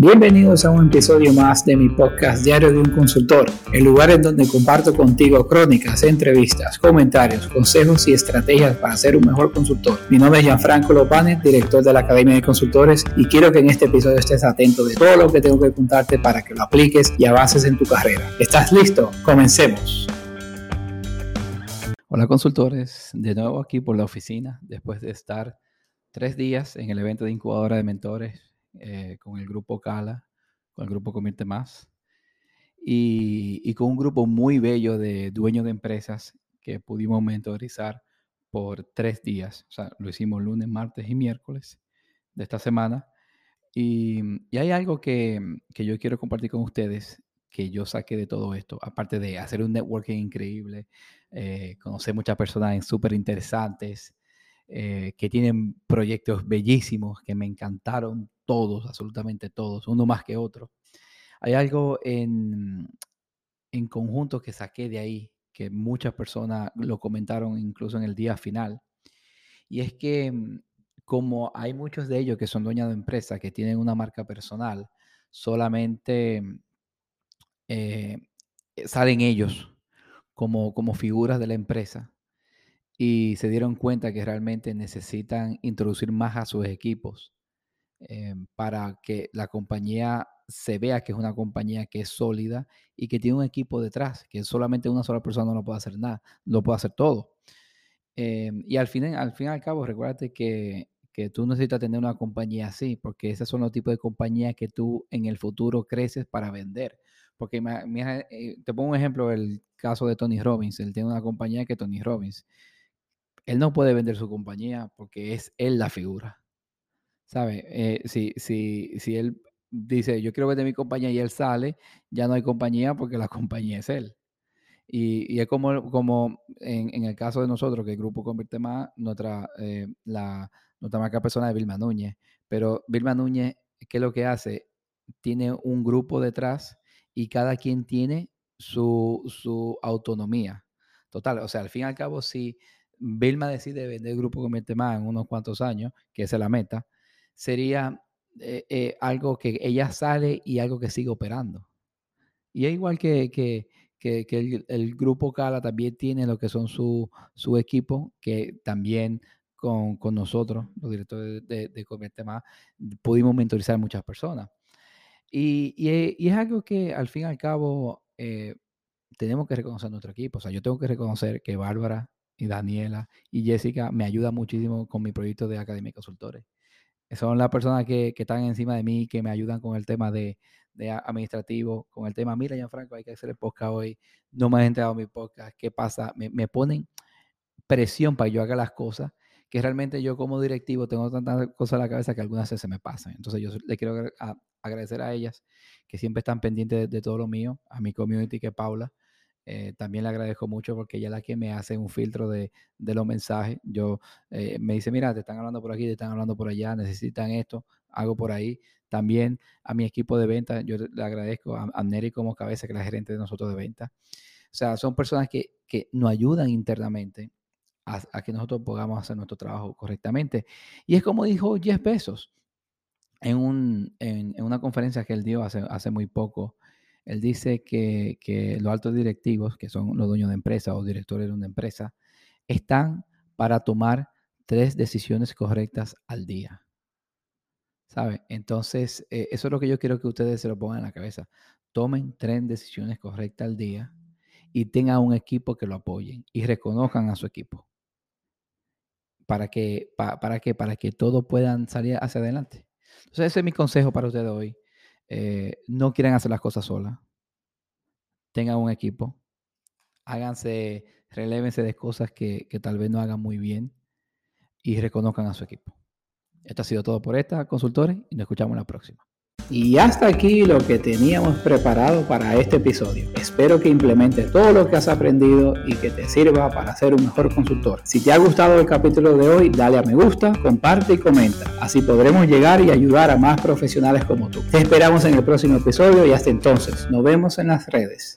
Bienvenidos a un episodio más de mi podcast Diario de un Consultor, el lugar en donde comparto contigo crónicas, entrevistas, comentarios, consejos y estrategias para ser un mejor consultor. Mi nombre es Gianfranco Lopane, director de la Academia de Consultores, y quiero que en este episodio estés atento de todo lo que tengo que contarte para que lo apliques y avances en tu carrera. ¿Estás listo? Comencemos. Hola consultores, de nuevo aquí por la oficina, después de estar tres días en el evento de incubadora de mentores eh, con el grupo Cala, con el grupo Convierte Más, y, con un grupo muy bello de dueños de empresas que pudimos mentorizar por tres días. O sea, lo hicimos lunes, martes y miércoles de esta semana. Y, hay algo que, yo quiero compartir con ustedes que yo saqué de todo esto, aparte de hacer un networking increíble, eh, conocer muchas personas súper interesantes, eh, que tienen proyectos bellísimos, que me encantaron todos, absolutamente todos, uno más que otro. Hay algo en, en conjunto que saqué de ahí, que muchas personas lo comentaron incluso en el día final, y es que mm, como hay muchos de ellos que son dueños de empresas, que tienen una marca personal, solamente eh, salen ellos como, como figuras de la empresa y se dieron cuenta que realmente necesitan introducir más a sus equipos eh, para que la compañía se vea que es una compañía que es sólida y que tiene un equipo detrás, que solamente una sola persona no lo puede hacer nada, lo puede hacer todo. Eh, y al fin, al fin y al cabo, recuérdate que, que tú necesitas tener una compañía así, porque esos son los tipos de compañías que tú en el futuro creces para vender. Porque eh, te pongo un ejemplo, el caso de Tony Robbins. Él tiene una compañía que Tony Robbins él no puede vender su compañía porque es él la figura. ¿Sabe? Eh, si, si, si él dice, yo quiero vender mi compañía y él sale, ya no hay compañía porque la compañía es él. Y, es como, como en, el caso de nosotros, que el grupo convierte más, nuestra, eh, la, nuestra marca personal es Vilma Núñez. Pero Vilma Núñez, ¿qué es lo que hace? Tiene un grupo detrás y cada quien tiene su, su autonomía. Total, o sea, al fin y al cabo, si Vilma decide vender el grupo Convierte Más en unos cuantos años, que esa es la meta, sería eh, eh, algo que ella sale y algo que sigue operando. Y es igual que, que, el, grupo Cala también tiene lo que son su, su equipo, que también con, con, nosotros, los directores de, de Convierte Más, pudimos mentorizar a muchas personas. Y, y, es algo que al fin y al cabo eh, tenemos que reconocer nuestro equipo. O sea, yo tengo que reconocer que Bárbara y Daniela y Jessica me ayudan muchísimo con mi proyecto de Academia de Consultores. Son las personas que, que, están encima de mí, que me ayudan con el tema de, de administrativo, con el tema, mira, Franco hay que hacer el podcast hoy, no me has entregado mi podcast, ¿qué pasa? Me, me ponen presión para que yo haga las cosas, que realmente yo como directivo tengo tantas cosas en la cabeza que algunas veces se me pasan. Entonces yo le quiero agradecer a ellas que siempre están pendientes de, de todo lo mío, a mi community que es Paula, eh, también le agradezco mucho porque ella es la que me hace un filtro de, los mensajes. Yo eh, me dice, mira, te están hablando por aquí, te están hablando por allá, necesitan esto, hago por ahí. También a mi equipo de venta, yo le agradezco a, a Neri como cabeza, que es la gerente de nosotros de venta. O sea, son personas que, nos ayudan internamente a, que nosotros podamos hacer nuestro trabajo correctamente. Y es como dijo Jeff Bezos en, un, en, una conferencia que él dio hace, hace muy poco él dice que, los altos directivos, que son los dueños de empresa o directores de una empresa, están para tomar tres decisiones correctas al día. ¿Sabe? Entonces, eh, eso es lo que yo quiero que ustedes se lo pongan en la cabeza. Tomen tres decisiones correctas al día y tengan un equipo que lo apoyen y reconozcan a su equipo. ¿Para que, para que, para que todos puedan salir hacia adelante. Entonces, ese es mi consejo para ustedes hoy. Eh, no quieren hacer las cosas solas. Tengan un equipo. Háganse, relévense de cosas que, que tal vez no hagan muy bien y reconozcan a su equipo. Esto ha sido todo por esta, consultores, y nos escuchamos en la próxima. Y hasta aquí lo que teníamos preparado para este episodio. Espero que implementes todo lo que has aprendido y que te sirva para ser un mejor consultor. Si te ha gustado el capítulo de hoy, dale a me gusta, comparte y comenta. Así podremos llegar y ayudar a más profesionales como tú. Te esperamos en el próximo episodio y hasta entonces, nos vemos en las redes.